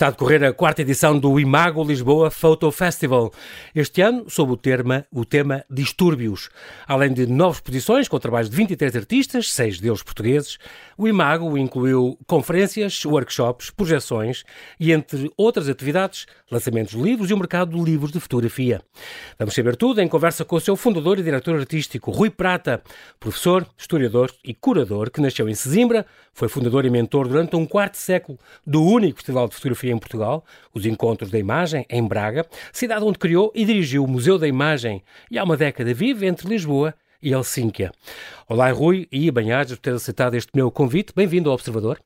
Está a decorrer a quarta edição do Imago Lisboa Photo Festival. Este ano, sob o tema, o tema Distúrbios. Além de nove exposições com trabalhos de 23 artistas, seis deles portugueses, o Imago incluiu conferências, workshops, projeções e, entre outras atividades, lançamentos de livros e o mercado de livros de fotografia. Vamos saber tudo em conversa com o seu fundador e diretor artístico, Rui Prata, professor, historiador e curador que nasceu em Sesimbra, foi fundador e mentor durante um quarto século do único festival de fotografia em Portugal, os Encontros da Imagem, em Braga, cidade onde criou e dirigiu o Museu da Imagem e há uma década vive entre Lisboa e Helsínquia. Olá, Rui, e bem-ajas por ter aceitado este meu convite. Bem-vindo ao Observador.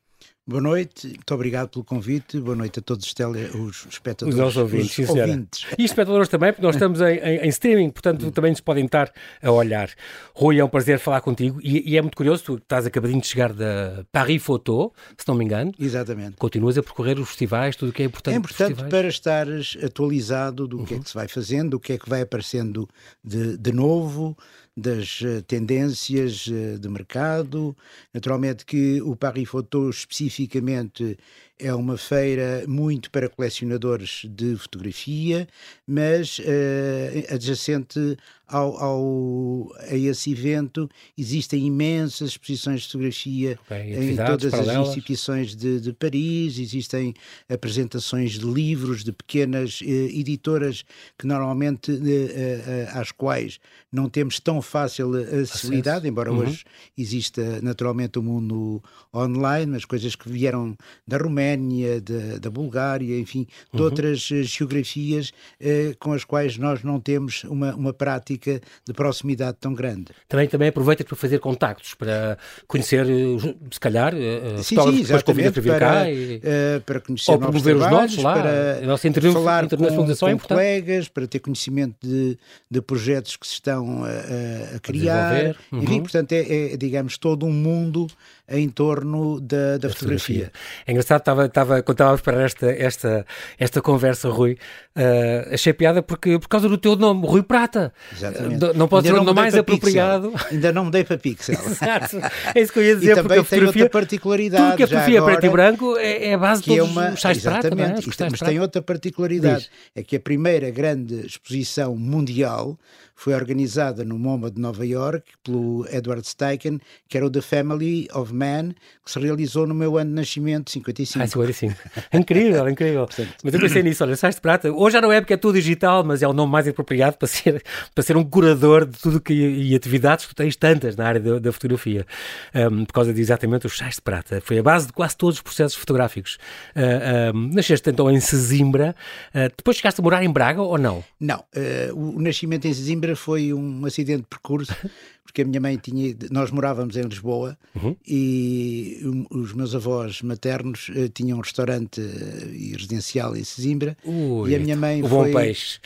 Boa noite, muito obrigado pelo convite. Boa noite a todos os, tele, os espectadores. Os nossos ouvintes, os sim, ouvintes. E espectadores também, porque nós estamos em, em, em, streaming, portanto também nos podem estar a olhar. Rui, é um prazer falar contigo e, e, é muito curioso, tu estás acabadinho de chegar da Paris Photo, se não me engano. Exatamente. Continuas a percorrer os festivais, tudo o que é importante. É importante para estares atualizado do uhum. que é que se vai fazendo, do que é que vai aparecendo de, de novo das eh, tendências eh, de mercado. Naturalmente que o Paris Photo especificamente é uma feira muito para colecionadores de fotografia, mas uh, adjacente ao, ao, a esse evento existem imensas exposições de fotografia okay, em todas paralelas. as instituições de, de, Paris, existem apresentações de livros de pequenas uh, editoras que normalmente uh, às quais não temos tão fácil acessibilidade, embora uhum. hoje exista naturalmente o um mundo online, as coisas que vieram da Roménia Roménia, da, da Bulgária, enfim, de uhum. outras eh, geografias eh, com as quais nós não temos uma, uma prática de proximidade tão grande. Também, também aproveita para fazer contactos, para conhecer, eh, se calhar, uh, sim, sim, exatamente, para, cá e, uh, para conhecer ou novos promover os nossos lá, para a nossa falar internacionalização com, com é colegas, para ter conhecimento de, de projetos que se estão a, a criar. Uhum. Enfim, portanto, é, é, digamos, todo um mundo em torno da, da fotografia. fotografia. É engraçado, estava, estava, quando estava a esperar esta, esta, esta conversa, Rui, uh, achei piada porque, por causa do teu nome, Rui Prata. Exatamente. Uh, não pode Ainda ser o nome mais apropriado. Pixel. Ainda não me dei para pixel. Exato. É isso que eu ia dizer. E também porque tem outra particularidade. Tudo que a fotografia agora, preto e branco é, é a base de é todos uma, os de prata. Exatamente. É? Mas tem outra particularidade. Diz. É que a primeira grande exposição mundial foi organizada no MoMA de Nova York pelo Edward Steichen, que era o The Family of Man, que se realizou no meu ano de nascimento, 55. Ah, 55. incrível, incrível. Portanto, mas eu pensei nisso, olha, sais de prata. Hoje já não é porque é tudo digital, mas é o nome mais apropriado para ser, para ser um curador de tudo que e atividades que tens tantas na área da, da fotografia, um, por causa de exatamente os sais de prata. Foi a base de quase todos os processos fotográficos. Uh, um, nasceste então em Sesimbra, uh, depois chegaste a morar em Braga ou não? Não, uh, o nascimento em Sesimbra Coimbra foi um acidente de percurso, porque a minha mãe tinha. Nós morávamos em Lisboa uhum. e os meus avós maternos uh, tinham um restaurante uh, e residencial em Sesimbra. Ui, e a minha mãe foi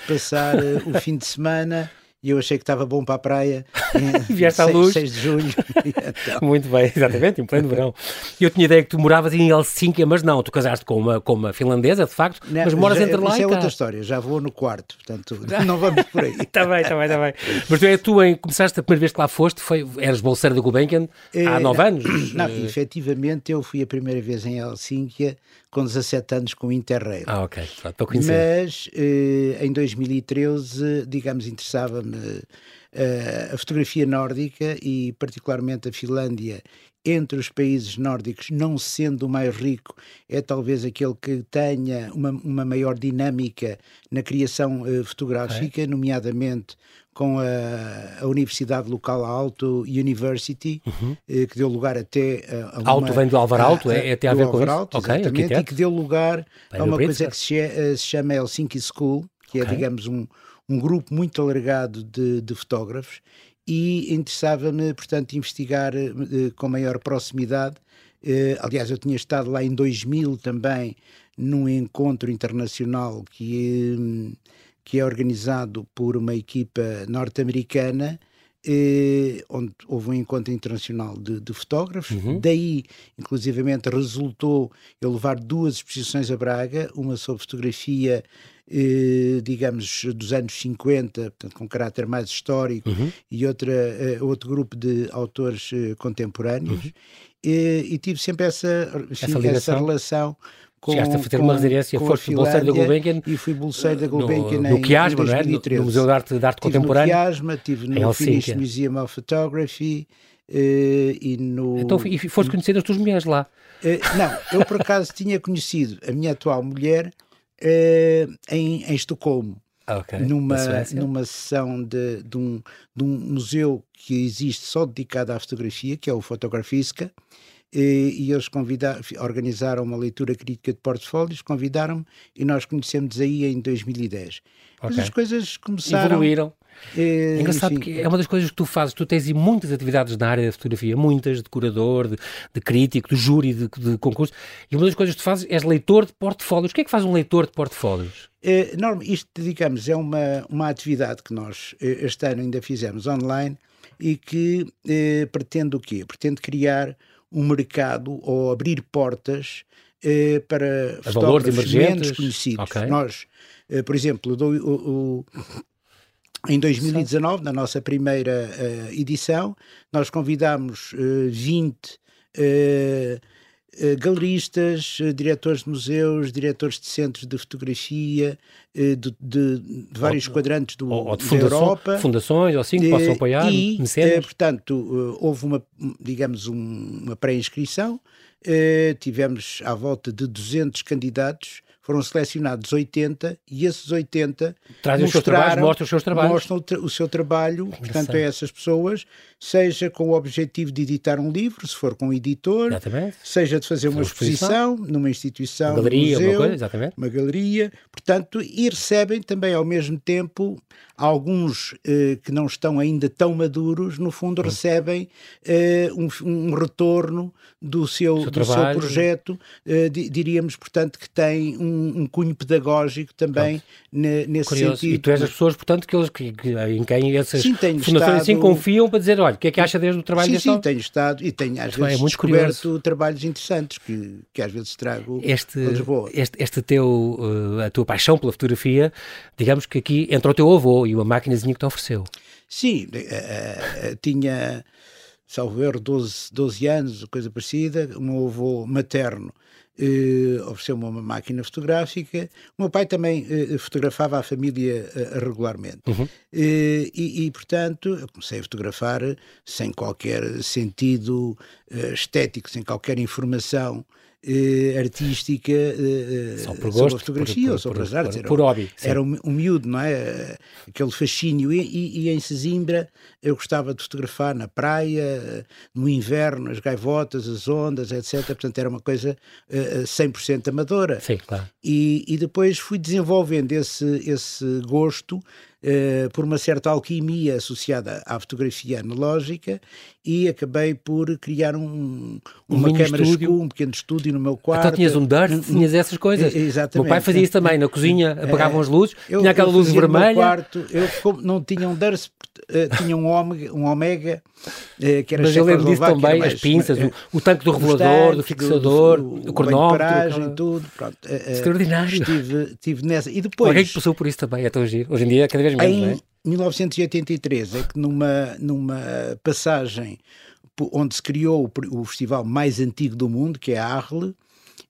passar uh, o fim de semana e eu achei que estava bom para a praia. Vieste à luz. 6 de julho. então... Muito bem, exatamente, em pleno verão. E eu tinha ideia que tu moravas em Helsínquia, mas não, tu casaste com uma, com uma finlandesa, de facto, não, mas moras já, entre lá isso e é cá. outra história, já vou no quarto, portanto não vamos por aí. Está bem, está bem, está bem. Mas tu, é, tu em, começaste a primeira vez que lá foste, foi, eras bolseiro da Gulbenkian há é, nove anos? Não, uh... efetivamente eu fui a primeira vez em Helsínquia com 17 anos com o Interrail. Ah, ok, estou a conhecer. Mas eh, em 2013, digamos, interessava-me uh, a fotografia nórdica e particularmente a Finlândia entre os países nórdicos, não sendo o mais rico, é talvez aquele que tenha uma, uma maior dinâmica na criação uh, fotográfica, é. nomeadamente com a, a, Universidade Local Alto University, uhum. eh, que deu lugar até a, uma, Alto vem do Alvar Alto, é, é tem a ver com Alto, isso? Okay, exatamente, e que deu lugar Bem, a uma coisa que se, se, chama Helsinki School, que é, okay. é, digamos, um, um grupo muito alargado de, de fotógrafos e interessava-me, portanto, investigar uh, com maior proximidade. Uh, aliás, eu tinha estado lá em 2000 também num encontro internacional que, um, que é organizado por uma equipa norte-americana eh, onde houve um encontro internacional de, de fotógrafos. Uhum. Daí, inclusivamente, resultou eu levar duas exposições a Braga, uma sobre fotografia digamos, dos anos 50, portanto, com caráter mais histórico, uhum. e outra, eh, outro grupo de autores eh, contemporâneos. Uhum. E, e, tive sempre essa, essa, essa, relação com, Chegaste a fazer com, uma residência, foste bolseiro da Gulbenkian. E fui bolseiro da Gulbenkian no, no Chiasma, não é? No, no, Museu de Arte, de Arte tive Contemporânea. no Chiasma, estive no Finnish Museum of Photography uh, e no... Então, e foste conhecer as tuas mulheres lá? Uh, não, eu por acaso tinha conhecido a minha atual mulher em, em Estocolmo. Okay. Numa, numa sessão de, de, um, de um museu que existe só dedicado à fotografia, que é o Fotografiska, e, e eles convidaram, organizaram uma leitura crítica de portfólios, convidaram-me e nós conhecemos aí em 2010. Okay. Mas as coisas começaram. Evoluíram. É, engraçado enfim, porque é uma das coisas que tu fazes, tu tens muitas atividades na área da fotografia, muitas, de curador, de, de crítico, de júri, de, de, concurso, e uma das coisas que tu fazes és leitor de portfólios. O que é que faz um leitor de portfólios? É, Norma, isto, digamos, é uma, uma atividade que nós eh, este ano ainda fizemos online e que eh, pretende o quê? Pretende criar um mercado ou abrir portas eh, para a fotógrafos menos conhecidos. Okay. Nós, eh, por exemplo, do, o, o, em 2019, na nossa primeira uh, edição, nós convidámos uh, 20 uh, galeristas, eh, diretores de museus, diretores de centros de fotografia, eh, de, de, de vários ou, quadrantes do, ou, de da Europa. Fundações ou assim que possam apoiar, e, portanto, houve uma, digamos, uma pré-inscrição, tivemos à volta de 200 candidatos, foram selecionados 80 e esses 80 trazem os seus trabalhos, mostram os seus trabalhos. Mostram o seu trabalho, portanto, a essas pessoas, seja com o objetivo de editar um livro, se for com um editor, exatamente. seja de fazer uma exposição, exposição numa instituição, uma galeria, museu, uma, coisa, uma galeria, portanto, e recebem também ao mesmo tempo alguns eh, que não estão ainda tão maduros, no fundo, recebem eh, um, um, retorno do seu, seu, do seu projeto, eh, diríamos, portanto, que tem um, um cunho pedagógico também ne, nesse Curioso. sentido. E tu és as pessoas, portanto, que eles, que, que, em quem essas sim, fundações estado... assim confiam para dizer, olha, o que é que acha desde o trabalho sim, deste Sim, tenho estado e tenho às vezes é descoberto curioso. trabalhos interessantes que, que às vezes trago este, este, este teu, uh, a tua paixão pela fotografia, digamos que aqui entra o teu avô e uma maquinazinha que te ofereceu. Sim, uh, tinha, salvo erro, 12, 12 anos, coisa parecida, o meu avô materno Uh, ofereceu-me uma máquina fotográfica. O meu pai também uh, fotografava a família uh, regularmente. Uhum. E, e, portanto, eu comecei a fotografar sem qualquer sentido estético, sem qualquer informação eh, artística eh, gosto, sobre a fotografia por, ou sobre por, as artes. Por, por hobby. Era um, um miúdo, não é? Aquele fascínio. E, e, e, em Sesimbra eu gostava de fotografar na praia, no inverno, as gaivotas, as ondas, etc. Portanto, era uma coisa uh, 100% amadora. Sim, claro. E, e depois fui desenvolvendo esse, esse gosto uh, por uma certa alquimia associada à fotografia analógica e acabei por criar um, uma um câmara escura, um pequeno estúdio no meu quarto. Então tinhas um Durst, um, tinhas essas coisas. Exatamente. O meu pai fazia isso também, na cozinha, apagavam as luzes, eu, tinha aquela luz vermelha. No quarto, eu não tinha um Durst, uh, tinha um Omega, um Omega uh, que era Mas eu lembro disso também, mais, as pinças, o, o, tanque do revelador, do fixador, o, o, o cronómetro. Paragem, tudo, pronto. Extraordinário. Estive, estive nessa. E depois... Alguém que passou por isso também, é tão giro. Hoje em dia é cada vez em, é? 1983 é que numa, numa passagem onde se criou o, o festival mais antigo do mundo, que é a Arle,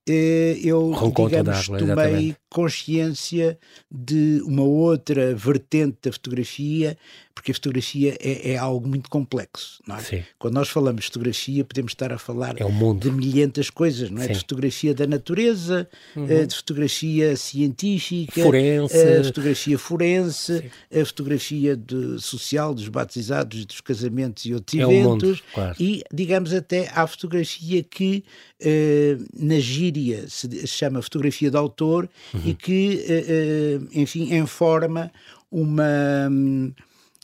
eh, eu, digamos, tomei exatamente. consciência de uma outra vertente da fotografia, porque a fotografia é, é algo muito complexo, não é? Quando nós falamos de fotografia, podemos estar a falar é de milhentas coisas, não é? Sim. De fotografia da natureza, uhum. Eh, de fotografia científica, forense. a fotografia forense, Sim. a fotografia de, social dos batizados, dos casamentos e outros é eventos, mundo, claro. e, digamos, até à fotografia que uh, na gíria se, chama fotografia de autor uhum. e que, uh, enfim, informa uma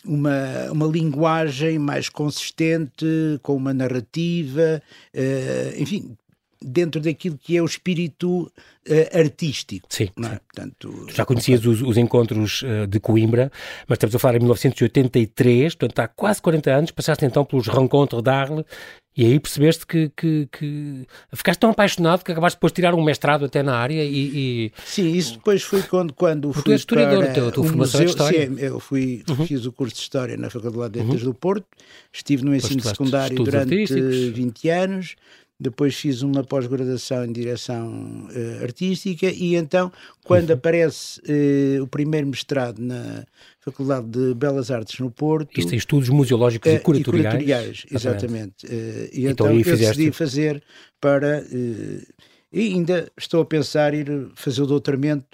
uma, uma linguagem mais consistente, com uma narrativa, uh, enfim, dentro daquilo que é o espírito uh, artístico. Sim. É? sim. Portanto, já conhecias os, os encontros uh, de Coimbra, mas estamos a falar em 1983, portanto há quase 40 anos, passaste então pelos Rencontres d'Arles e aí percebeste que, que, que, ficaste tão apaixonado que acabaste depois de tirar um mestrado até na área e... e... Sim, isso depois foi quando, quando fui tu és historiador, para a tua formação museu, é de História. Sim, eu fui, uhum. fiz o curso de História na Faculdade de Letras uhum. do Porto, estive no ensino secundário durante 20 anos, depois fiz uma pós-graduação em direção uh, artística e então, quando uhum. aparece uh, o primeiro mestrado na Faculdade de Belas Artes no Porto... Isto tem estudos museológicos uh, e curatoriais. E curatoriais, exatamente. e então, então eu fizeste... decidi fazer para... e ainda estou a pensar ir fazer o doutoramento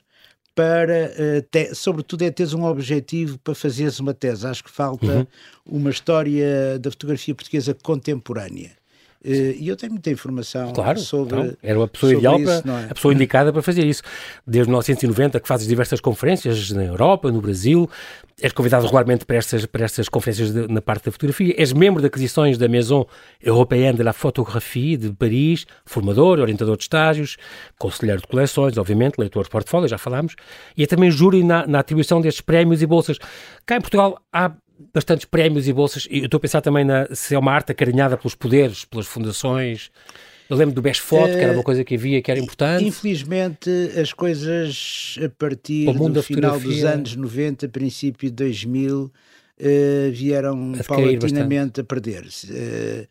para, te, sobretudo, é teres um objetivo para fazeres uma tese. Acho que falta uhum. uma história da fotografia portuguesa contemporânea. Eh, e eu tenho muita informação claro, sobre. Então, era a pessoa ideal, isso, para, é? a pessoa indicada para fazer isso. Desde 1990 que fazes diversas conferências na Europa, no Brasil, és convidado regularmente para estas, para estas conferências de, na parte da fotografia, és membro de aquisições da Maison Européenne de la Photographie de Paris, formador, orientador de estágios, conselheiro de coleções, obviamente, leitor de portfólio, já falámos, e é também júri na, na atribuição destes prémios e bolsas. Cá em Portugal há bastantes prémios e bolsas. E eu estou a pensar também na, se é uma arte acarinhada pelos poderes, pelas fundações. Eu lembro do Best Foto, que era uma coisa que havia que era importante. Infelizmente, as coisas a partir do final dos anos 90, princípio de 2000, uh, vieram a paulatinamente a perder-se. Uh,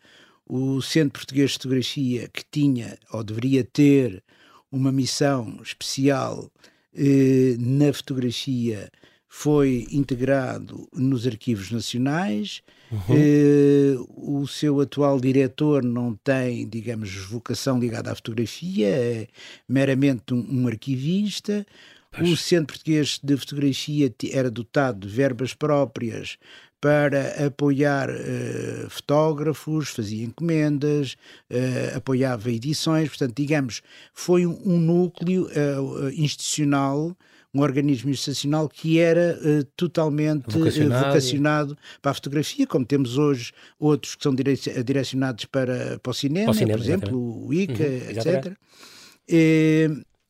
o Centro Português de Fotografia, que tinha ou deveria ter uma missão especial uh, na fotografia foi integrado nos arquivos nacionais. Uhum. Eh, o seu atual diretor não tem, digamos, vocação ligada à fotografia, é meramente um, um arquivista. Pois. O Centro Português de Fotografia era dotado de verbas próprias para apoiar uh, fotógrafos, fazia encomendas, uh, apoiava edições, portanto, digamos, foi um, um núcleo uh, institucional um organismo institucional que era uh, totalmente eh, vocacionado. vocacionado. para a fotografia, como temos hoje outros que são direcionados para, para o cinema, para o cinema por exemplo, exatamente. o ICA, uhum, etc.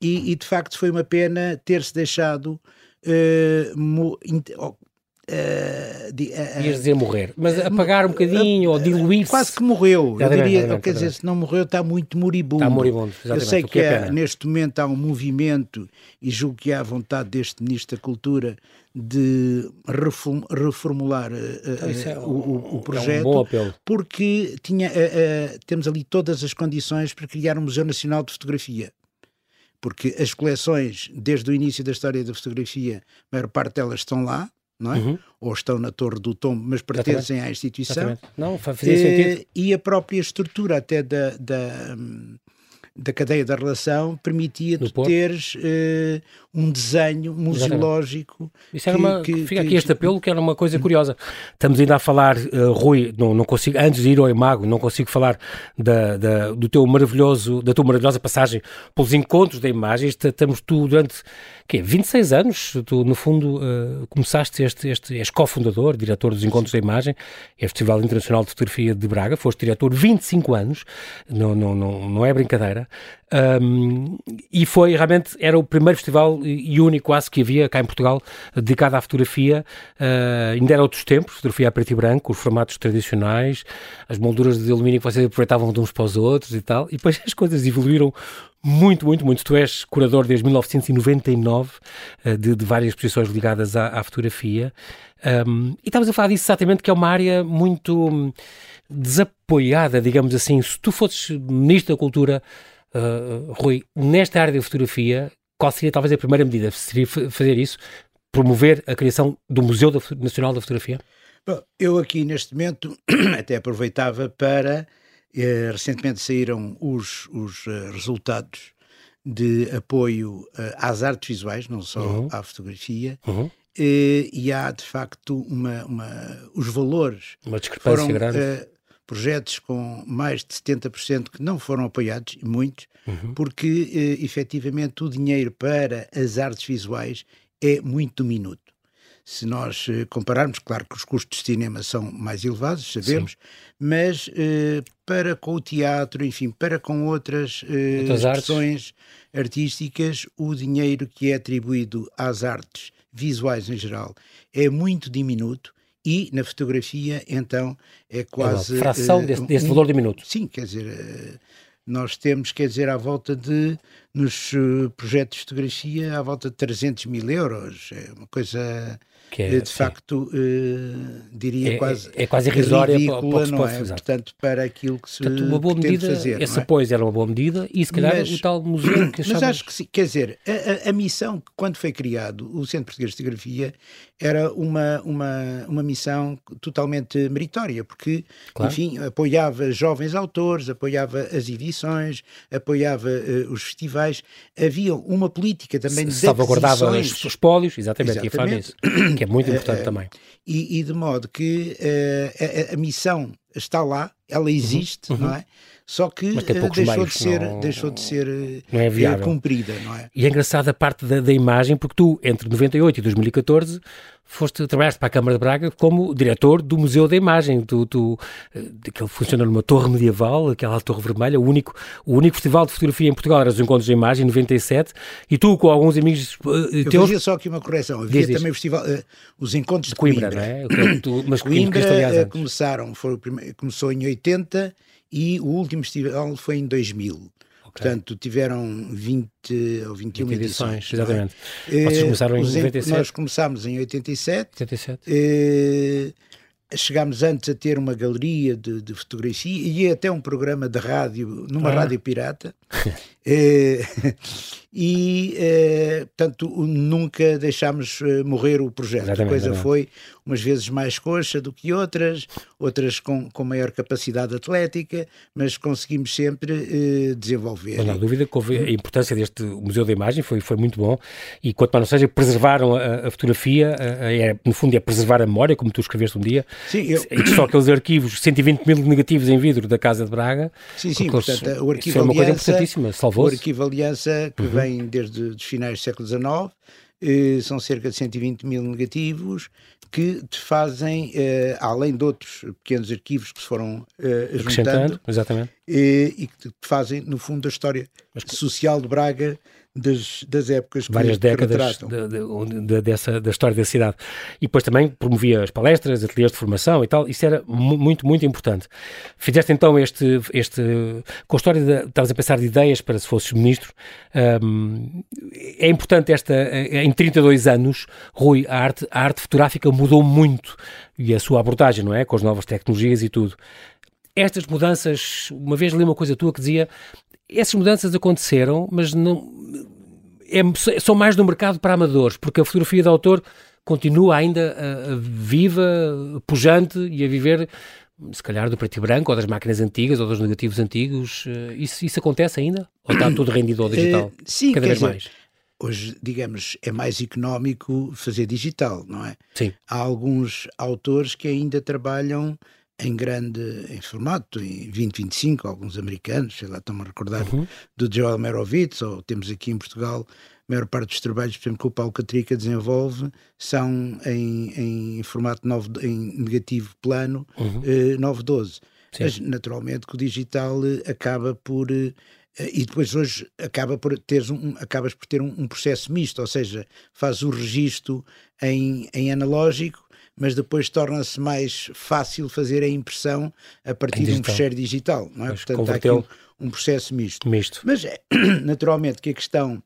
E, e, de facto foi uma pena ter-se deixado uh, Uh, de, uh, Ias dizer morrer, mas uh, apagar um bocadinho uh, ou diluir-se. Quase que morreu. Eu diria, quer dizer, se não morreu, está muito moribundo. Está moribundo, exatamente. Eu sei que, que é neste momento há um movimento, e julgo que há vontade deste Ministro da Cultura de reformular então, é, o, o, o, projeto, é um porque tinha, temos ali todas as condições para criar um Museu Nacional de Fotografia porque as coleções, desde o início da história da fotografia, a maior parte delas estão lá, não é? Uhum. Ou estão na Torre do Tombo, mas pertencem Exatamente. à instituição. Exatamente. Não, fazia sentido. E a própria estrutura até da, da, da cadeia da relação permitia-te teres uh, um desenho museológico. Isso era que, uma, que, fica aqui que, este apelo que era uma coisa curiosa. Estamos ainda a falar, uh, Rui, não, não consigo, antes de ir ao Imago, não consigo falar da, da, do teu maravilhoso, da tua maravilhosa passagem pelos encontros da imagem. Estamos tu durante quê, 26 anos, tu no fundo uh, começaste este, este, és cofundador, diretor dos Encontros da Imagem, é Festival Internacional de Fotografia de Braga, foste diretor 25 anos, não, não, não, não é brincadeira. Um, e foi realmente, era o primeiro festival e único quase que havia cá em Portugal dedicado à fotografia. Uh, ainda era outros tempos, fotografia a preto e branco, os formatos tradicionais, as molduras de alumínio que vocês aproveitavam de uns para os outros e tal. E depois as coisas evoluíram muito, muito, muito. Tu és curador desde 1999 uh, de, de, várias exposições ligadas à, à fotografia. Um, e estávamos a falar disso exatamente, que é uma área muito desapoiada, digamos assim. Se tu fosses Ministro da Cultura, uh, Rui, nesta área da fotografia, qual seria talvez a primeira medida? Seria fazer isso? Promover a criação do Museu Nacional da Fotografia? Bom, eu aqui neste momento até aproveitava para. Eh, recentemente saíram os, os uh, resultados de apoio uh, às artes visuais, não só uhum. à fotografia, uhum. e há de facto uma, uma os valores. Uma discrepância foram, grande projetos com mais de 70% que não foram apoiados, muitos, uhum. porque eh, efetivamente o dinheiro para as artes visuais é muito diminuto. Se nós eh, compararmos, claro que os custos de cinema são mais elevados, sabemos, Sim. mas eh, para com o teatro, enfim, para com outras, eh, outras expressões artes. artísticas, o dinheiro que é atribuído às artes visuais em geral é muito diminuto e na fotografia, então, é quase. É uma fração uh, desse, desse um, valor de minuto. Sim, quer dizer, uh, nós temos, quer dizer, à volta de nos uh, projetos de fotografia à volta de 300 mil euros. É uma coisa que é, de sim. facto, uh, diria é, quase é, é quase irrisória ridícula, para, para não é? Portanto, para aquilo que se Portanto, uma boa medida, fazer. Esse é? apoio era uma boa medida e se calhar mas, o tal museu que Mas acho que sim, quer dizer, a, a, a missão, quando foi criado o Centro Português de Fotografia, era uma, uma, uma missão totalmente meritória, porque, claro. enfim, apoiava jovens autores, apoiava as edições, apoiava uh, os festivais, havia uma política também de salvaguardava os espólios, exatamente, exatamente. Isso, que é muito importante uh, também. E, e, de modo que uh, a, a, missão está lá, ela existe, uhum. não é? Só que uh, deixou, de ser, não, deixou de ser não é eh, viável. cumprida, não é? E é engraçada a parte da, da, imagem, porque tu, entre 98 e 2014, foste, trabalhaste para a Câmara de Braga como diretor do Museu da Imagem, do, eh, que funciona numa torre medieval, aquela torre vermelha, o único, o único festival de fotografia em Portugal era os Encontros de Imagem, em 97, e tu com alguns amigos teus... Eu fazia só aqui uma correção, havia diz, também o festival, uh, os Encontros de, de Coimbra, Coimbra, não é? Tu, mas Coimbra, Coimbra começaram, foi primeiro, começou em 80 e o último festival foi em 2000. Okay. Portanto, tiveram 20 ou 21 20 edições. edições é? exatamente. É? Vocês começaram em 97? Nós começámos em 87. 87. Eh, chegámos antes a ter uma galeria de, de, fotografia e até um programa de rádio, numa ah. rádio pirata. eh, e, eh, portanto, nunca deixámos eh, morrer o projeto. Exatamente, a coisa exatamente. foi umas vezes mais coxa do que outras, outras com, com maior capacidade atlética, mas conseguimos sempre eh, desenvolver. Não há dúvida que houve a importância deste Museu da Imagem, foi, foi muito bom, e quanto mais não seja, preservaram a, a fotografia, a, é, no fundo é preservar a memória, como tu escreveste um dia, sim, eu... só aqueles arquivos, 120 mil negativos em vidro da Casa de Braga. Sim, sim, portanto, o arquivo é uma coisa importantíssima, salvou-se. O arquivo Aliança, que uhum. vem desde os finais do século XIX, eh, são cerca de 120 mil negativos que te fazem, eh, além de outros pequenos arquivos que se foram eh, juntando, exatamente. Eh, e que te fazem, no fundo, a história Mas, social de Braga das, das épocas que várias décadas de, de, de, dessa da história da cidade e depois também promovia as palestras, ateliês de formação e tal, isso era muito, muito importante. Fizeste então este, este com a história de, estavas a pensar de ideias para se fosses ministro, um, é importante esta, em 32 anos, Rui, a arte, a arte fotográfica mudou muito e a sua abordagem, não é? Com as novas tecnologias e tudo. Estas mudanças, uma vez li uma coisa tua que dizia essas mudanças aconteceram, mas não é, são mais no mercado para amadores, porque a fotografia de autor continua ainda uh, viva, pujante e a viver, se calhar, do preto e branco, ou das máquinas antigas, ou dos negativos antigos. Uh, isso, isso acontece ainda? Ou está tudo rendido ao digital? Uh, sim, cada vez dizer, mais? Hoje, digamos, é mais económico fazer digital, não é? Sim. Há alguns autores que ainda trabalham em grande em formato, em 2025, alguns americanos, sei lá, estão-me a recordar uhum. do Joel Merovitz, ou temos aqui em Portugal, a maior parte dos trabalhos, por exemplo, que o Paulo Catrica desenvolve, são em, em formato novo, em negativo plano, uhum. eh, 912. Sim. Mas, naturalmente, que o digital eh, acaba por eh, e depois hoje acaba por teres um, acabas por ter um, um, processo misto, ou seja, faz o registro em, em analógico mas depois torna-se mais fácil fazer a impressão a partir de um fecheiro digital, não é? Mas Portanto, há aqui um, um, processo misto. misto. Mas é, naturalmente que a questão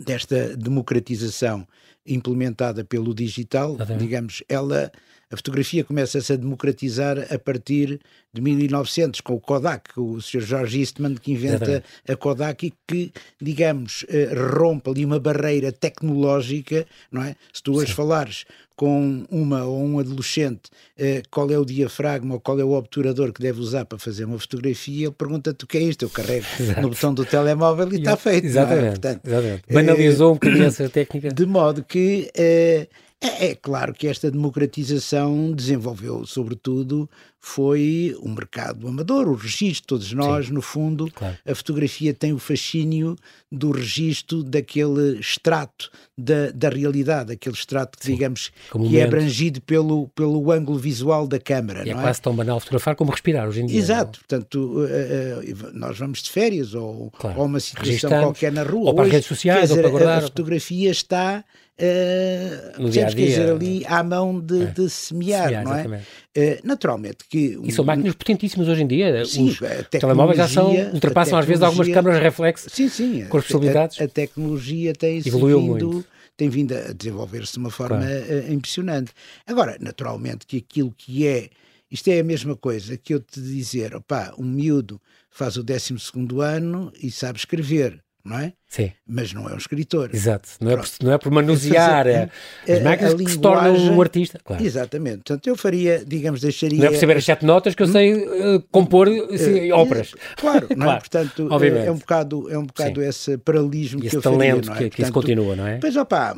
desta democratização implementada pelo digital, digamos, ela a fotografia começa-se a democratizar a partir de 1900 com o Kodak, o Sr. George Eastman que inventa a Kodak e que, digamos, eh, rompe ali uma barreira tecnológica, não é? Se tu hoje falares com uma ou um adolescente eh, qual é o diafragma ou qual é o obturador que deve usar para fazer uma fotografia, ele pergunta-te o que é isto, eu carrego Exato. no botão do telemóvel e está feito. Exatamente. É? Portanto, exatamente. Banalizou um bocadinho essa técnica. De modo que eh, é, é, claro que esta democratização desenvolveu, sobretudo, foi o um mercado amador, o registro. Todos nós, Sim, no fundo, claro. a fotografia tem o fascínio do registro daquele extrato da, da realidade, aquele extrato que, Sim, digamos, que é abrangido pelo, pelo ângulo visual da câmara. E é, é quase tão banal fotografar como respirar hoje em dia. Exato, não? portanto, uh, uh, nós vamos de férias ou, claro. ou uma situação qualquer na rua. Ou para as redes sociais, dizer, ou para guardar. A, a fotografia está uh, no dia -a -dia. dizer, ali à mão de, é. de semear, semear, não é? Uh, naturalmente que... E são máquinas potentíssimas hoje em dia. Sim, Os telemóveis já são, ultrapassam às vezes algumas câmaras reflex sim, sim, com as possibilidades. A, a tecnologia tem Evoluiu vindo, muito. tem vindo a desenvolver-se de uma forma claro. uh, impressionante. Agora, naturalmente que aquilo que é isto é a mesma coisa que eu te dizer, opá, um miúdo faz o 12 ano e sabe escrever não é? Sim. Mas não é um escritor. Exato. Não, é por, não é por manusear é, as máquinas a, a que se torna um artista. Claro. Exatamente. Portanto, eu faria, digamos, deixaria... Não é perceber as sete notas que eu sei uh, compor assim, uh, óperas. Claro, não é? Portanto, é, é um bocado, é um bocado esse paralelismo que eu talento faria, é? que, que isso continua, não é? Pois, opá,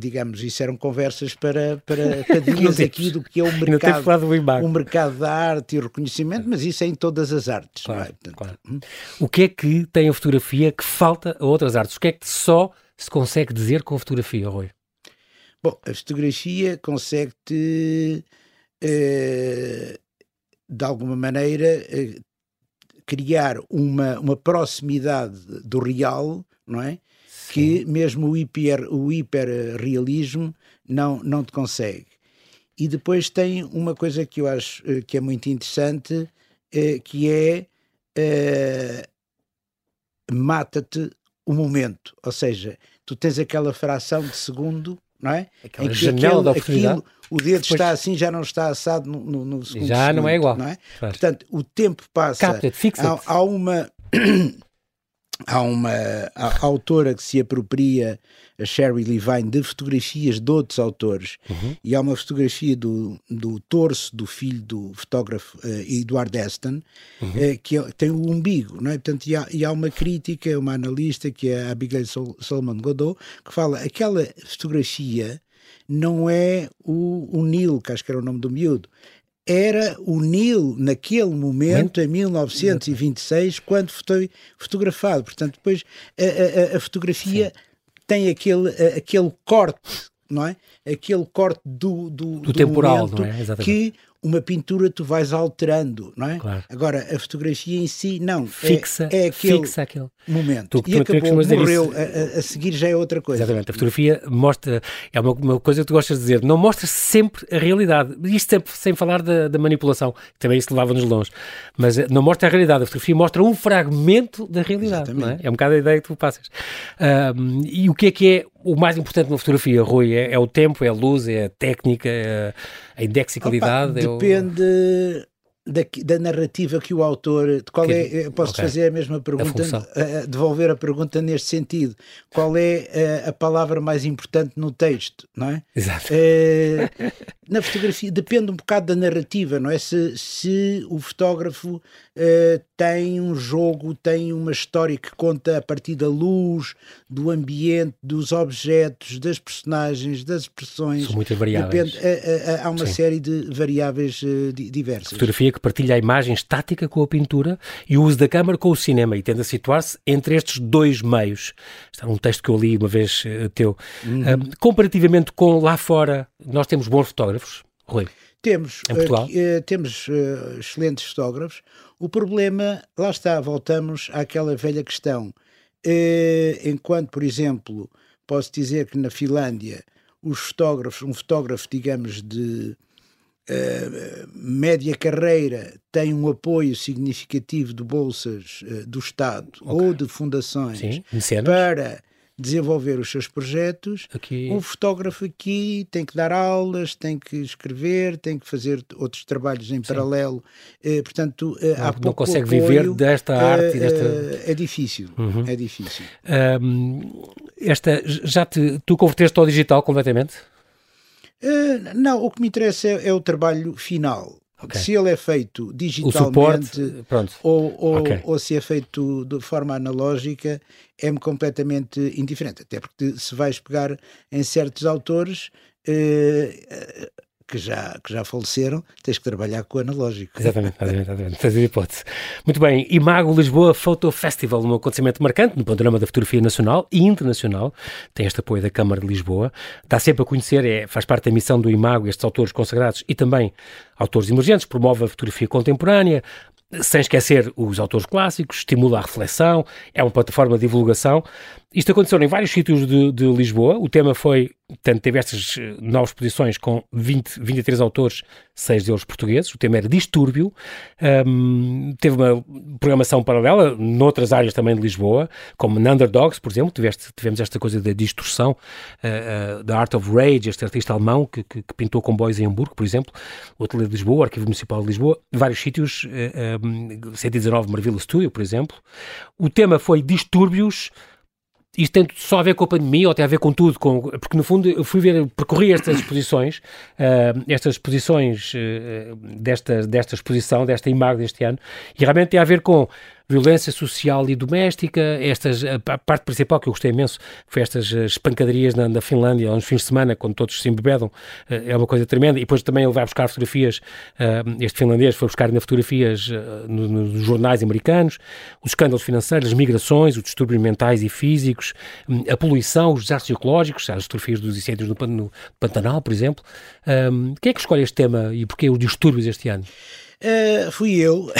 digamos, isso eram conversas para, para, dias aqui do que é o mercado, o mercado da arte e o reconhecimento, mas isso é em todas as artes, claro, é? Portanto, claro. Hum. O que é que tem a fotografia que falta a outras artes? O que é que só se consegue dizer com a fotografia, Rui? Bom, a fotografia consegue-te, eh, de alguma maneira, eh, criar uma, uma proximidade do real, não é? Sim. Que mesmo o, hiper, o hiperrealismo não, não te consegue. E depois tem uma coisa que eu acho eh, que é muito interessante, que é mata-te o momento, ou seja, tu tens aquela fração de segundo, não é? Aquela janela aquele, da oportunidade. Aquilo, o dedo Depois... está assim, já não está assado no, no, no segundo. Já segundo, não é igual. Não é? Portanto, o tempo passa. Capta, há, há uma há uma a, autora que se apropria, a Sherry Levine, de fotografias de outros autores. Uhum. E há uma fotografia do, do torso do filho do fotógrafo uh, Edward Aston, uhum. uh, que é, tem o umbigo, não é? Portanto, e há, e há, uma crítica, uma analista, que é a Abigail Sol, Solomon Godot, que fala aquela fotografia não é o, o Neil, que acho que era o nome do miúdo, era o Neil naquele momento, em 1926, quando foi fotografado. Portanto, depois a, a, a fotografia Sim. tem aquele, aquele corte, não é? Aquele corte do, do, do, do temporal, não é? Exatamente. que uma pintura tu vais alterando, não é? Claro. Agora, a fotografia em si, não. É, fixa, é, é aquele, fixa aquele momento. Tu, e tu, acabou, morreu, a, a, seguir já é outra coisa. Exatamente. A fotografia mostra, é uma, uma, coisa que tu gostas de dizer, não mostra sempre a realidade. Isto sempre sem falar da, da manipulação, que também isso levava-nos longe. Mas eh, não mostra a realidade. A fotografia mostra um fragmento da realidade. Não é? é um bocado a ideia que tu passas. Um, e o que é que é o mais importante numa fotografia, Rui? É, é o tempo, é a luz, é a técnica, é a indexicalidade? Opa, depende... É o da, da, narrativa que o autor. De qual que, é, posso okay. fazer a mesma pergunta, a, a devolver a pergunta neste sentido. Qual é a, a, palavra mais importante no texto, não é? Exato. Na fotografia depende um bocado da narrativa, não é? Se, se o fotógrafo é, tem um jogo, tem uma história que conta a partir da luz, do ambiente, dos objetos, das personagens, das expressões. São muitas variáveis. Depende, há uma Sim. série de variáveis uh, diversas. A fotografia que partilha a imagem estática com a pintura e o uso da câmara com o cinema e tende a situar-se entre estes dois meios. Está um texto que eu li uma vez uh, teu. Uhum. Uh, comparativamente com lá fora, nós temos bons fotógrafos, Rui? Temos, uh, temos excelentes fotógrafos. O problema, lá está, voltamos àquela velha questão. enquanto, por exemplo, posso dizer que na Finlândia os fotógrafos, um fotógrafo, digamos, de uh, média carreira tem um apoio significativo de bolsas uh, do Estado okay. ou de fundações Sim, para desenvolver os seus projetos. Aqui... Um fotógrafo aqui tem que dar aulas, tem que escrever, tem que fazer outros trabalhos em Sim. paralelo. Uh, portanto, uh, não, há pouco não consegue apoio, viver desta arte uh, desta... É difícil, uhum. é difícil. Um, esta, já te, tu converteste ao digital completamente? Não, o que me interessa é, é o trabalho final. Okay. Se ele é feito digitalmente suporte, ou, ou, okay. ou, se é feito de forma analógica, é-me completamente indiferente. Até porque se vais pegar em certos autores, uh, que já, que já faleceram, tens que trabalhar com o analógico. Exatamente, exatamente, exatamente. Fazer hipótese. Muito bem, Imago Lisboa Photo Festival, um acontecimento marcante no panorama da fotografia nacional e internacional, tem este apoio da Câmara de Lisboa, dá sempre a conhecer, é, faz parte da missão do Imago, estes autores consagrados e também autores emergentes, promove a fotografia contemporânea, sem esquecer os autores clássicos, estimula a reflexão, é uma plataforma de divulgação. Isto aconteceu em vários sítios de, de Lisboa. O tema foi, portanto, teve estas eh, novas exposições com 20, 23 autores, seis deles portugueses. O tema era distúrbio. Um, teve uma programação paralela noutras áreas também de Lisboa, como na Underdogs, por exemplo. Tiveste, tivemos esta coisa da distorção, uh, uh, da Art of Rage, este artista alemão que, que, que pintou comboios em Hamburgo, por exemplo. O Ateliê de Lisboa, o Arquivo Municipal de Lisboa. Vários sítios, uh, um, 119 Marvila Studio, por exemplo. O tema foi distúrbios isto tem só a ver com a pandemia ou tem a ver com tudo? Com, porque, no fundo, eu fui ver, percorri estas exposições, uh, estas exposições uh, desta, desta exposição, desta imagem deste ano, e realmente tem a ver com violência social e doméstica, estas, a parte principal que eu gostei imenso foi estas eh, espancadarias na, na Finlândia, uns fins de semana, quando todos se embebedam, eh, é uma coisa tremenda, e depois também ele vai buscar fotografias, eh, este finlandês foi buscar ainda fotografias nos jornais americanos, os escândalos financeiros, as migrações, os distúrbios mentais e físicos, a poluição, os desastres ecológicos, as fotografias dos incêndios no, no Pantanal, por exemplo. Quem é que escolhe este tema e porquê os distúrbios este ano? Uh, fui eu.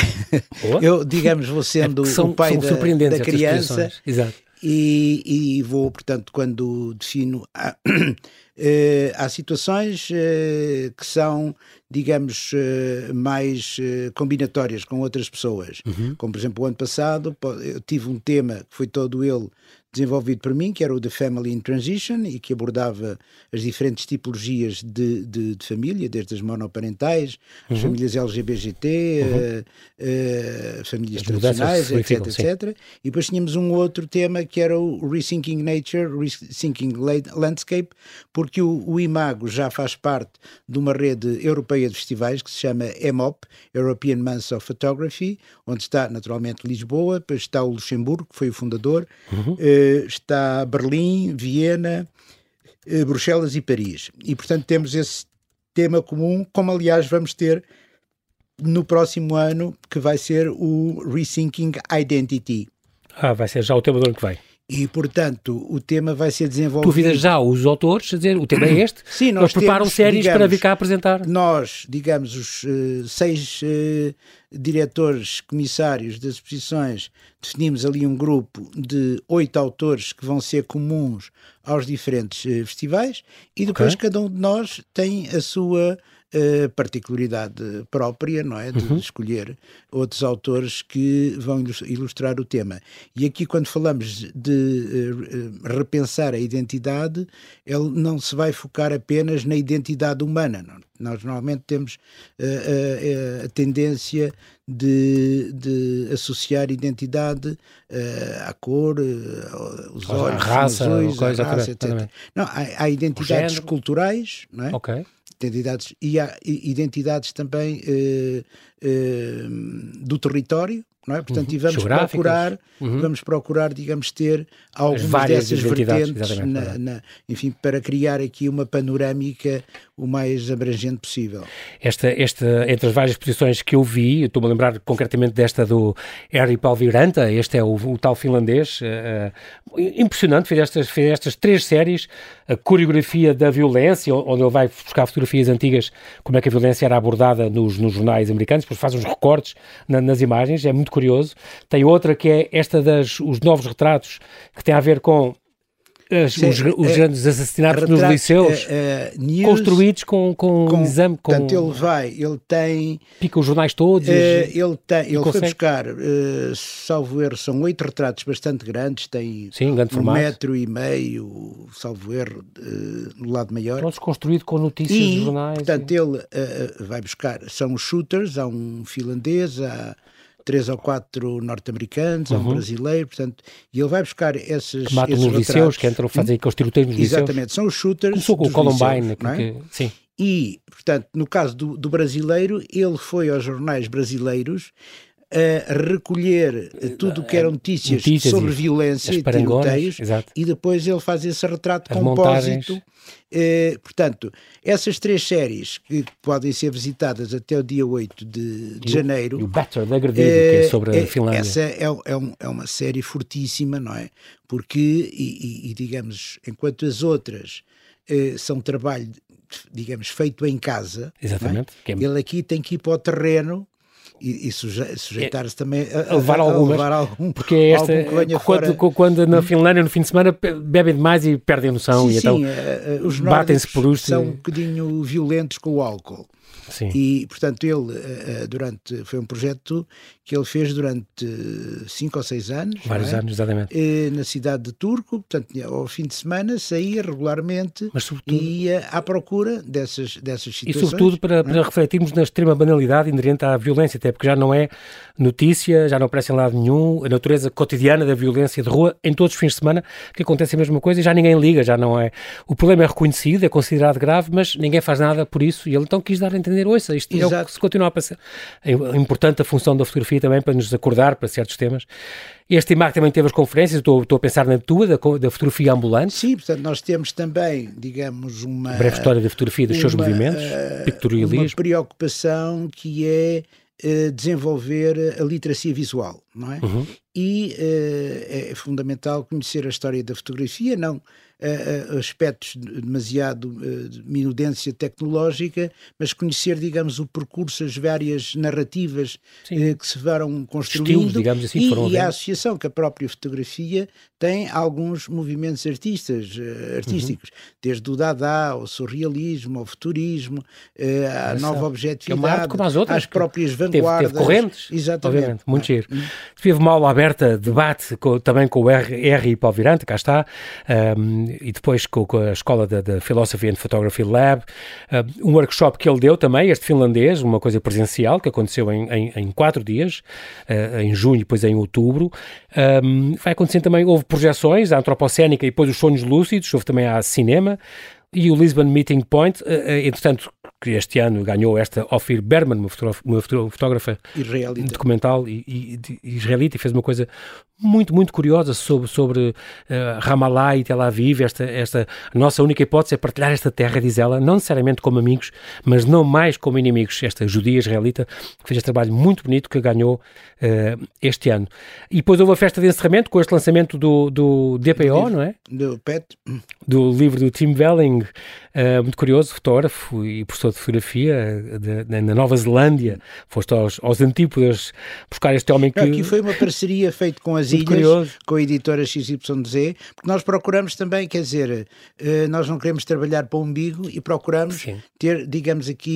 eu, digamos, vou sendo é são, o pai da, da criança. E, e, vou, portanto, quando defino. Há, uh, há situações uh, que são, digamos, mais combinatórias com outras pessoas. Uhum. Como, por exemplo, o ano passado, eu tive um tema que foi todo ele desenvolvido por mim, que era o The Family in Transition e que abordava as diferentes tipologias de, de, de família, desde as monoparentais, uhum. as famílias LGBT, uhum. uh, uh, famílias as tradicionais, etc, etc. E depois tínhamos um outro tema que era o Rethinking Nature, Rethinking Landscape, porque o, o IMAGO já faz parte de uma rede europeia de festivais que se chama EMOP, European Month of Photography, onde está naturalmente Lisboa, depois está o Luxemburgo, que foi o fundador, uhum. uh, está Berlim, Viena, eh, Bruxelas e Paris. E, portanto, temos esse tema comum, como aliás vamos ter no próximo ano, que vai ser o Rethinking Identity. Ah, vai ser já o tema do ano que vem. E, portanto, o tema vai ser desenvolvido. Tu vidas já os autores a dizer o tema é este? Sim, nós Eles preparam temos, séries digamos, para vir cá apresentar. Nós, digamos, os uh, seis uh, diretores comissários das exposições, definimos ali um grupo de oito autores que vão ser comuns aos diferentes uh, festivais e depois okay. cada um de nós tem a sua uh, particularidade própria, não é? De, uhum. escolher outros autores que vão ilustrar o tema. E aqui, quando falamos de uh, repensar a identidade, ele não se vai focar apenas na identidade humana. Não? Nós normalmente temos uh, a tendência de, de, associar identidade uh, à cor, uh, os olhos, raça, azuis, coisa, raça, etc. Não, há, há identidades culturais, não é? Identidades e há identidades também eh, do território, não é? Portanto, uhum. e vamos procurar, uhum. vamos procurar, digamos, ter algumas dessas vertentes, na, na, enfim, para criar aqui uma panorâmica o mais abrangente possível. Esta, esta, entre as várias posições que eu vi, estou-me a lembrar concretamente desta do Harry Palviranta, este é o, o tal finlandês, uh, impressionante, fez estas, fez estas três séries, a coreografia da violência, onde ele vai buscar fotografias antigas, como é que a violência era abordada nos, nos jornais americanos, depois faz uns recortes na, nas imagens, é muito curioso. Tem outra que é esta das os novos retratos, que tem a ver com as, Sim, os, os é, grandes assassinatos retrato, nos liceus é, é, construídos com, com, com exame. Com, portanto, ele vai, ele tem. Pica os jornais todos. Eh, ele tem, ele consegue. foi buscar, uh, salvo erro, são oito retratos bastante grandes, tem Sim, grande um formato. metro e meio, salvo erro, uh, no lado maior. Pronto, construído com notícias e, de jornais. Portanto, e... ele vai buscar, são os shooters, há um finlandês, há três ou quatro norte-americanos, uhum. um brasileiro, portanto, e ele vai buscar esses. Que matam nos liceus, que entram a fazer aqueles tiroteios nos. Exatamente, são os shooters. Começou com o Columbine, liceus, que, é? sim. E, portanto, no caso do, do brasileiro, ele foi aos jornais brasileiros a recolher tudo o que eram notícias, notícias sobre violência e tiroteios e depois ele faz esse retrato As compósito. Eh, portanto, essas três séries que podem ser visitadas até o dia 8 de, de janeiro. E o Better da Agredido, eh, que é sobre a eh, Finlândia. Essa é, é, um, é, uma série fortíssima, não é? Porque, e, e, e digamos, enquanto as outras eh, são trabalho, digamos, feito em casa, Exatamente. É? ele aqui tem que ir para o terreno e, e suje, sujeitar-se é, também a, a, levar, a, algumas, levar algum. Porque é esta, quando, fora... quando, na Finlândia, no fim de semana, bebem demais e perdem a noção. Sim, e então sim, então, os batem-se por isto. São um bocadinho violentos com o álcool. Sim. E, portanto, ele, eh, eh, durante, foi um projeto que ele fez durante cinco ou seis anos. Vários é? anos, exatamente. Eh, na cidade de Turco, portanto, ao fim de semana saía regularmente Mas, sobretudo... e ia à procura dessas, dessas situações. E, sobretudo, para, para refletirmos na extrema banalidade inerente à violência, até porque já não é notícia, já não aparece em lado nenhum, a natureza cotidiana da violência de rua, em todos os fins de semana, que acontece a mesma coisa e já ninguém liga, já não é. O problema é reconhecido, é considerado grave, mas ninguém faz nada por isso e ele então quis dar entender, ouça, isto Exato. é o que se continua a passar. É importante a função da fotografia também para nos acordar para certos temas. Este IMAC também teve as conferências, estou, estou a pensar na tua, da, da, fotografia ambulante. Sim, portanto, nós temos também, digamos, uma. Breve história da fotografia dos uma, seus movimentos, uh, pictorialismo. Uma preocupação que é uh, desenvolver a literacia visual, não é? Uhum. E uh, é fundamental conhecer a história da fotografia, não aspectos demasiado de minudência tecnológica, mas conhecer, digamos, o percurso, as várias narrativas Sim. que se foram construindo Estilos, assim, e, foram e a associação que a própria fotografia tem alguns movimentos artistas, artísticos, uhum. desde o Dada, ao surrealismo, ao futurismo, à Essa, nova objetividade, é as, outras, às próprias vanguardas. Teve, teve correntes, exatamente. Obviamente, muito giro. Uhum. Teve uma aula aberta, debate com, também com o R, R. Palvirante, cá está, um, e depois com, com a escola da, da, Philosophy and Photography Lab, um workshop que ele deu também, este finlandês, uma coisa presencial, que aconteceu em, em, em quatro dias, uh, em junho e depois em outubro. Um, vai acontecendo também, houve projeções, a antropocénica e depois os sonhos lúcidos, houve também a cinema, e o Lisbon Meeting Point, uh, entretanto, que este ano ganhou esta Ophir Berman, uma fotógrafa, uma fotógrafa documental e, e, e, israelita, e fez uma coisa muito, muito curiosa sobre, sobre uh, Ramallah e Tel Aviv. Esta, esta nossa única hipótese é partilhar esta terra, diz ela, não necessariamente como amigos, mas não mais como inimigos. Esta judia israelita que fez este trabalho muito bonito que ganhou uh, este ano. E depois houve a festa de encerramento com este lançamento do, do DPO, não é? Do PET. Do livro do Tim Velling, uh, muito curioso, fotógrafo e professor de fotografia de, de, na Nova Zelândia. Foste aos, aos antípodas buscar este homem que... Aqui foi uma parceria feita com as Ilhas, curioso. com a editora XYZ, porque nós procuramos também, quer dizer, uh, nós não queremos trabalhar para o umbigo e procuramos Sim. ter, digamos aqui,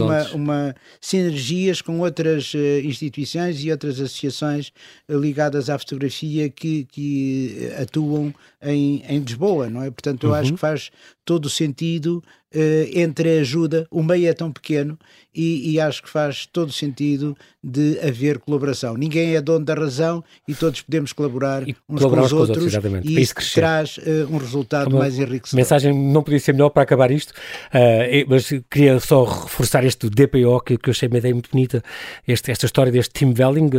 uma, uma sinergias com outras uh, instituições e outras associações ligadas à fotografia que, que atuam em, em Lisboa, não é? Portanto, eu uhum. acho que faz todo o sentido uh, entre a ajuda, o meio é tão pequeno e, e, acho que faz todo sentido de haver colaboração. Ninguém é dono da razão e todos podemos colaborar e uns com os outros, outros e isso traz uh, um resultado Uma mais enriquecedor. Mensagem não podia ser melhor para acabar isto, uh, mas queria só reforçar este DPO que, que eu achei uma ideia muito bonita, este, esta história deste Tim Velling,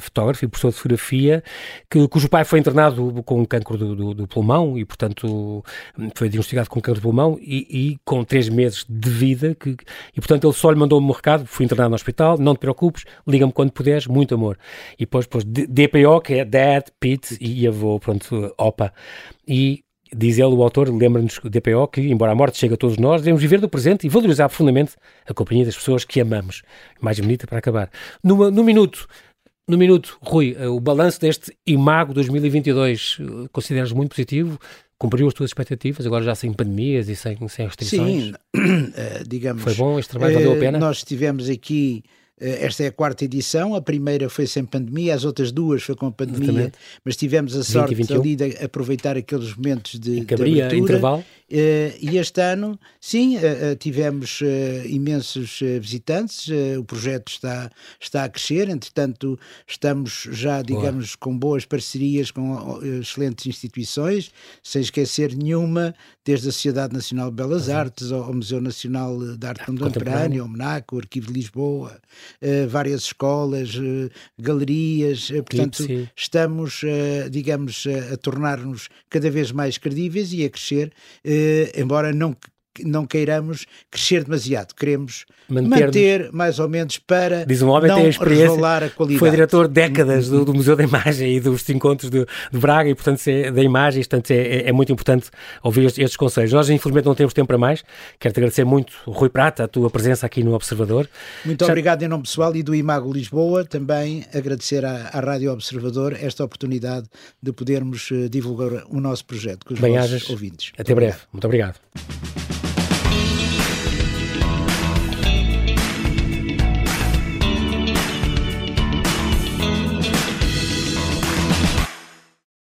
fotógrafo e professor de fotografia, que, cujo pai foi internado com um cancro do, do, do pulmão e, portanto, foi diagnosticado com câncer de pulmão e, e, com três meses de vida que, e, portanto, ele só lhe mandou um recado, fui internado no hospital, não te preocupes, liga-me quando puderes, muito amor. E depois, depois DPO, que é Dad, Pete e avô, pronto, OPA. E diz ele, o autor, lembra-nos DPO que, embora a morte chegue a todos nós, devemos viver do presente e valorizar profundamente a companhia das pessoas que amamos. Mais bonita para acabar. No, no minuto, no minuto, Rui, o balanço deste IMAGO 2022 consideras muito positivo? Cumpriu as tuas expectativas, agora já sem pandemias e sem, sem restrições? Sim, uh, digamos. Foi bom este trabalho, valeu a pena? Nós tivemos aqui eh, esta é a quarta edição, a primeira foi sem pandemia, as outras duas foi com a pandemia, Exatamente. mas tivemos a sorte ali de aproveitar aqueles momentos de, e que abria de intervalo. Uh, e este ano, sim, uh, tivemos imensos visitantes, o projeto está, está a crescer, entretanto, estamos já, digamos, Boa. com boas parcerias com excelentes instituições, sem esquecer nenhuma, desde a Sociedade Nacional de Belas uhum. Artes ao, Museu Nacional de Arte Contemporânea, ao MNAC, o Arquivo de Lisboa, várias escolas, galerias, portanto, Sim. estamos, digamos, a tornar-nos cada vez mais credíveis e a crescer eh, embora não não queiramos crescer demasiado, queremos manter mais ou menos para Diz um homem não tem a experiência, a qualidade. Foi diretor décadas do, do, Museu da Imagem e dos encontros de, de Braga e, portanto, é, da imagem, portanto, é, é, é, muito importante ouvir estes, estes conselhos. Nós, infelizmente, não temos tempo para mais. Quero-te agradecer muito, Rui Prata, a tua presença aqui no Observador. Muito Já... obrigado em nome pessoal e do Imago Lisboa. Também agradecer à, à Rádio Observador esta oportunidade de podermos uh, divulgar o nosso projeto com os Bem, nossos ouvintes. Até breve. Muito obrigado.